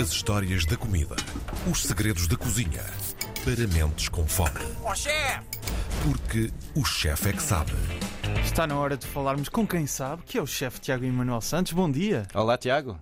As histórias da comida. Os segredos da cozinha. Para mentes com fome. Ó chefe! Porque o chefe é que sabe. Está na hora de falarmos com quem sabe, que é o chefe Tiago Emanuel Santos. Bom dia. Olá, Tiago.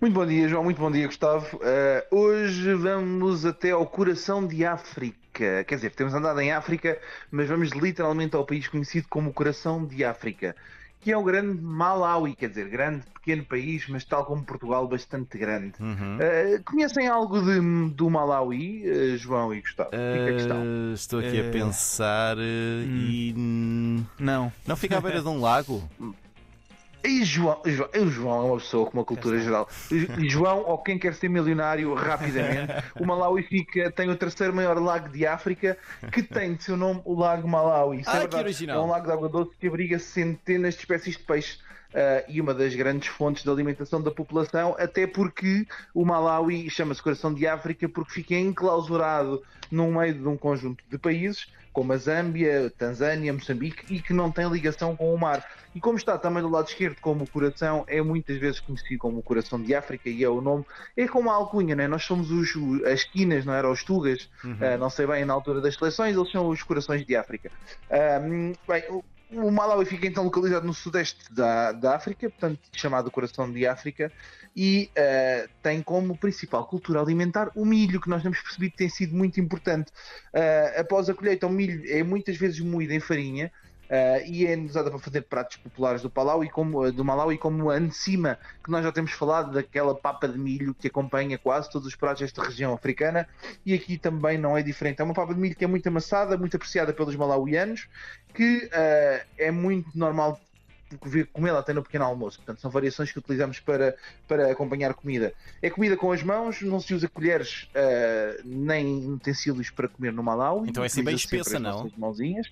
Muito bom dia, João. Muito bom dia, Gustavo. Eh, hoje vamos até ao coração de África. Quer dizer, temos andado em África, mas vamos literalmente ao país conhecido como o coração de África, que é o grande Malawi. Quer dizer, grande, pequeno país, mas tal como Portugal, bastante grande. Eh, conhecem algo de- do Malawi, eh, João e Gustavo? Eh, estou aqui a pensar eh, e. hum, Não. Não fica à beira de um lago? E João, João, o João é uma pessoa com uma cultura geral. E João, ou quem quer ser milionário rapidamente, o Malawi fica, tem o terceiro maior lago de África, que tem de seu nome o Lago Malawi. Isso Ah, é que original. É um lago de água doce que abriga centenas de espécies de peixe. ah, e uma das grandes fontes de alimentação da população, até porque o Malawi chama-se Coração de África porque fica enclausurado no meio de um conjunto de países, como a Zâmbia, Tanzânia, Moçambique, e que não tem ligação com o mar. E como está também do lado esquerdo, como o coração, é muitas vezes conhecido como o coração de África, e é o nome, é como a alcunha, né? nós somos os, as esquinas, não era? Os tugas, ah, não sei bem na altura das seleções, eles são os corações de África. Hum, bem, o, Malawi fica então localizado no sudeste da, da África, portanto chamado coração de África, e ah, tem como principal cultura alimentar o milho, que nós temos percebido tem sido muito importante. Ah, após a colheita, o milho é muitas vezes moído em farinha, ah, e é usada para fazer pratos populares do Palau e como, do Malau e como a Ncima, que nós já temos falado daquela papa de milho que acompanha quase todos os pratos desta região africana, e aqui também não é diferente. É uma papa de milho que é muito amassada, muito apreciada pelos malauianos, que ah, é muito normal comê-la até no pequeno almoço. Portanto, são variações que utilizamos para, para acompanhar comida. É comida com as mãos, não se usa colheres ah, nem utensílios para comer no Malawi. Então é assim bem espessa, não? mãozinhas.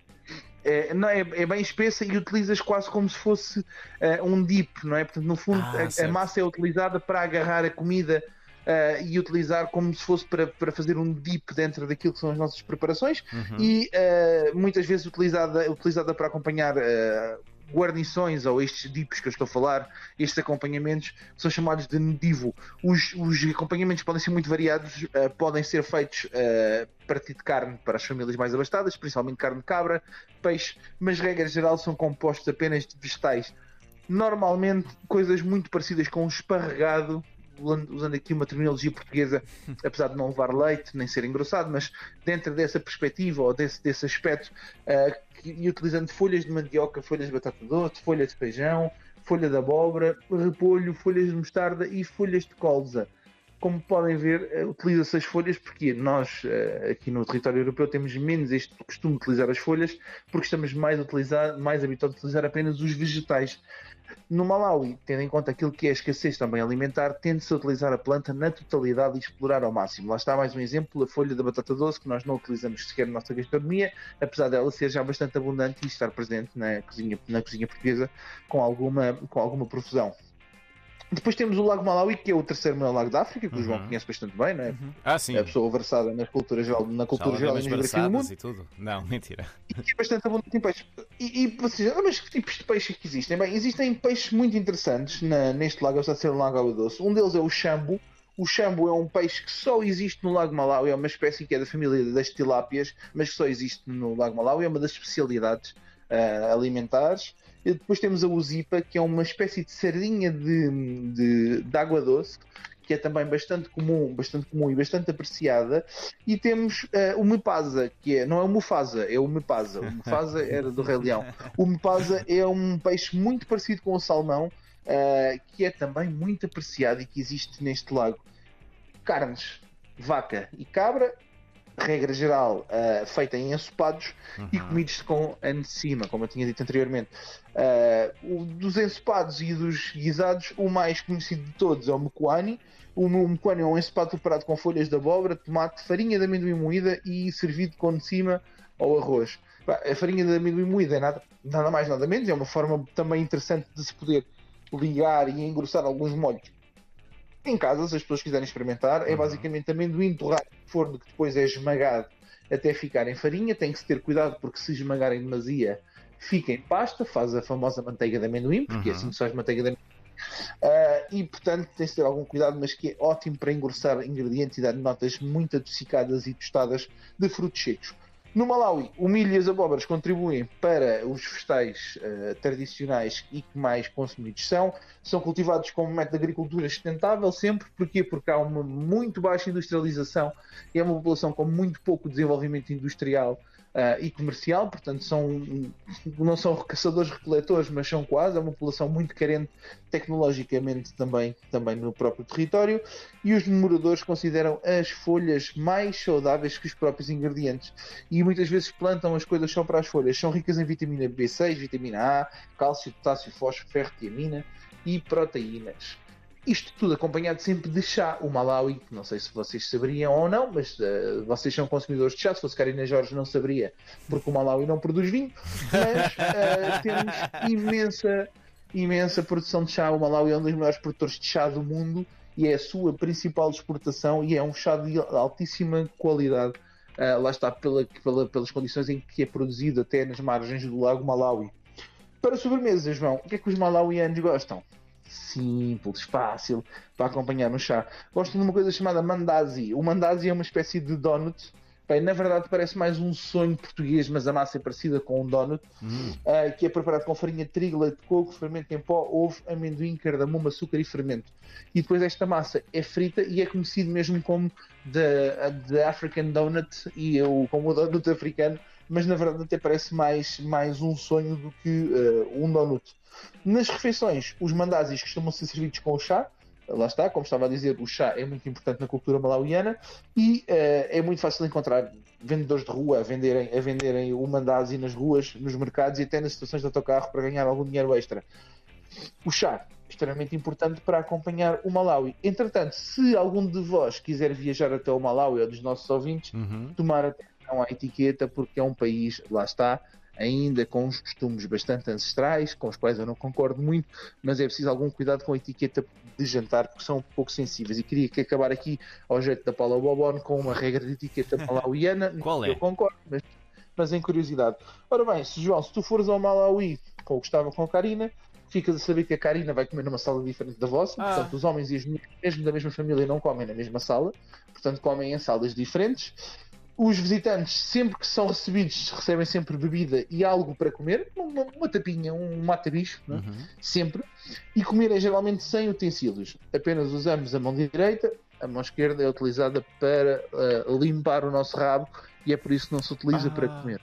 É, não, é, é bem espessa e utilizas quase como se fosse ah, um dip, não é? Portanto, no fundo, Ah, a- a, massa é utilizada para agarrar a comida ah, e utilizar como se fosse para, para fazer um dip dentro daquilo que são as nossas preparações Uhum. e ah, muitas vezes utilizada, utilizada para acompanhar guarnições ou estes dips que eu estou a falar, estes acompanhamentos são chamados de nedivo. Os, os acompanhamentos podem ser muito variados, ah, podem ser feitos a partir de carne para as famílias mais abastadas, principalmente carne de cabra, peixe, mas regra geral são compostos apenas de vegetais. Normalmente coisas muito parecidas com o esparregado, usando aqui uma terminologia portuguesa, apesar de não levar leite nem ser engrossado, mas dentro dessa perspectiva ou desse, desse aspecto, que- e utilizando folhas de mandioca, folhas de batata doce, folha de feijão, folha de abóbora, repolho, folhas de mostarda e folhas de colza. Como podem ver, eh, utiliza-se as folhas porque nós, eh, aqui no território europeu, temos menos este costume de utilizar as folhas porque estamos mais, utilizar, mais habituados a utilizar apenas os vegetais. No Malawi, tendo em conta aquilo que é a escassez também alimentar, tende-se a utilizar a planta na totalidade e explorar ao máximo. Lá está mais um exemplo, a folha da batata doce, que nós não utilizamos sequer na nossa gastronomia, apesar dela ser já bastante abundante e estar presente na cozinha, na cozinha portuguesa com alguma, com alguma profusão. Depois temos o Lago Malawi, que é o terceiro maior lago da África, que o João Uhum. conhece bastante bem, não é? Ah, sim. É a pessoa versada nas culturas, geral- na cultura geral e na geografia do mundo e tudo. Não, mentira. e é bastante abundante em peixe. E, e vocês, ah, mas que tipos de peixes que existem? Bem, existem peixes muito interessantes na- neste lago, apesar de ser um lago água doce. Um deles é o chambo. O chambo é um peixe que só existe no Lago Malawi, é uma espécie que é da família das tilápias, mas que só existe no Lago Malawi, é uma das especialidades ah, alimentares. E depois temos a uzipa, que é uma espécie de sardinha de, de, de água doce, que é também bastante comum, bastante comum e bastante apreciada. E temos eh, o Mepasa, que é, não é o Mufasa, é o Mepasa. O Mufasa era do Rei Leão. O Mepasa é um peixe muito parecido com o salmão, eh, que é também muito apreciado e que existe neste lago. Carnes, vaca e cabra, regra geral, eh, feita em ensopados e Uhum. comidos com cima, como eu tinha dito anteriormente. O, dos ensopados e dos guisados, o mais conhecido de todos é o mecuani. O mecuani é um ensopado preparado com folhas de abóbora, tomate, farinha de amendoim moída e servido com cima ou arroz. A farinha de amendoim moída é nada, nada mais nada menos, é uma forma também interessante de se poder ligar e engrossar alguns molhos em casa, se as pessoas quiserem experimentar. É Uhum. basicamente amendoim torrado no forno que depois é esmagado até ficar em farinha. Tem que se ter cuidado porque se esmagarem demasia fica em pasta, faz a famosa manteiga de amendoim, porque Uhum. assim que se faz manteiga de amendoim Uh, e portanto tem-se de ter algum cuidado, mas que é ótimo para engrossar ingredientes e dar notas muito adocicadas e tostadas de frutos secos. No Malawi, o milho e as abóboras contribuem para os vegetais uh, tradicionais e que mais consumidos são. São cultivados como método de agricultura sustentável, sempre. Porquê? Porque há uma muito baixa industrialização e é uma população com muito pouco desenvolvimento industrial uh, e comercial, portanto são, não são caçadores-recoletores, mas são quase, é uma população muito carente tecnologicamente também, também no próprio território, e os moradores consideram as folhas mais saudáveis que os próprios ingredientes, e muitas vezes plantam as coisas só para as folhas, são ricas em vitamina B6, vitamina A, cálcio, potássio, fósforo, ferro, tiamina e proteínas. Isto tudo acompanhado sempre de chá. O Malawi, não sei se vocês saberiam ou não, mas uh, vocês são consumidores de chá. Se fosse Karina Jorge, não saberia, porque o Malawi não produz vinho. Mas uh, temos imensa, imensa produção de chá. O Malawi é um dos maiores produtores de chá do mundo e é a sua principal exportação e é um chá de altíssima qualidade. Uh, lá está, pela, pela, pelas condições em que é produzido, até nas margens do lago Malawi. Para sobremesas, João, o que é que os malauianos gostam? Simples, fácil para acompanhar no chá. Gosto de uma coisa chamada mandazi. O mandazi é uma espécie de donut. Bem, na verdade parece mais um sonho português, mas a massa é parecida com um donut, hum. uh, que é preparado com farinha de trigo, leite de coco, fermento em pó, ovo, amendoim, cardamomo, açúcar e fermento. E depois esta massa é frita e é conhecido mesmo como the, the African Donut e o, como o donut africano, mas na verdade até parece mais, mais um sonho do que uh, um donut. Nas refeições, os mandazis costumam ser servidos com o chá. Lá está, como estava a dizer, o chá é muito importante na cultura malauiana e uh, é muito fácil encontrar vendedores de rua a venderem, a venderem o mandazi nas ruas, nos mercados e até nas estações de autocarro para ganhar algum dinheiro extra. O chá, extremamente importante para acompanhar o Malawi. Entretanto, se algum de vós quiser viajar até o Malawi ou dos nossos ouvintes, uhum. tomar atenção à etiqueta, porque é um país, lá está, ainda com uns costumes bastante ancestrais, com os quais eu não concordo muito, mas é preciso algum cuidado com a etiqueta de jantar, porque são um pouco sensíveis. E queria que acabar aqui, ao jeito da Paula Bobon, com uma regra de etiqueta malauiana. Qual é? Eu concordo, mas, mas em curiosidade. Ora bem, se João, se tu fores ao Malawi com o Gustavo com a Karina, ficas a saber que a Karina vai comer numa sala diferente da vossa, ah. portanto os homens e as mulheres, mesmo da mesma família, não comem na mesma sala, portanto comem em salas diferentes os visitantes, sempre que são recebidos, recebem sempre bebida e algo para comer, uma, uma tapinha, um mata-bicho, é? uhum. sempre. E comer é geralmente sem utensílios. Apenas usamos a mão direita, a mão esquerda é utilizada para uh, limpar o nosso rabo e é por isso que não se utiliza ah. para comer.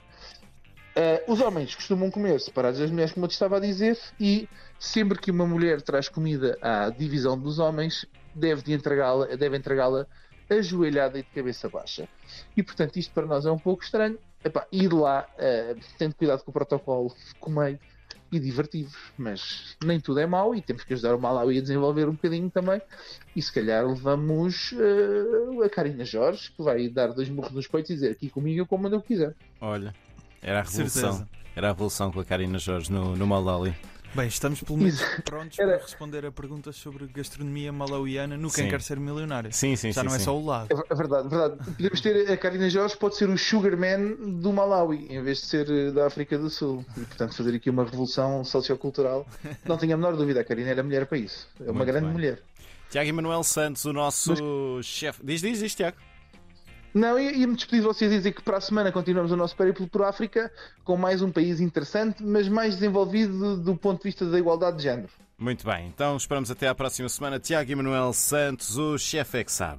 Uh, os homens costumam comer separados das mulheres, como eu te estava a dizer, e sempre que uma mulher traz comida à divisão dos homens, deve entregá-la deve entregá-la ajoelhada e de cabeça baixa. E portanto, isto para nós é um pouco estranho. Epá, ir lá, uh, tendo cuidado com o protocolo, comei e divertido mas nem tudo é mau e temos que ajudar o Malawi a desenvolver um bocadinho também. E se calhar levamos uh, a Karina Jorge, que vai dar dois murros nos peitos e dizer aqui comigo eu como eu quiser. Olha, era a revolução. Era a revolução com a Karina Jorge no, no Malawi. Bem, estamos pelo menos prontos Era... para responder a perguntas sobre gastronomia malauiana no Quem sim. Quer Ser Milionário. Sim, sim, Já sim, não é só o lago. É, é verdade, é verdade. Podemos ter a Karina Jorge, pode ser o Sugarman do Malawi, em vez de ser eh, da África do Sul. E, portanto, fazer aqui uma revolução sociocultural. Não tenho a menor dúvida, a Karina era mulher para isso. É uma Muito grande bem. mulher. Tiago Emanuel Santos, o nosso Mas... chefe. Diz, diz, diz, Tiago. Não, ia-me despedir de vocês e dizer que para a semana continuamos o nosso périplo por África com mais um país interessante, mas mais desenvolvido do ponto de vista da igualdade de género. Muito bem, então esperamos até à próxima semana. Tiago Emanuel Santos, o chefe é que sabe.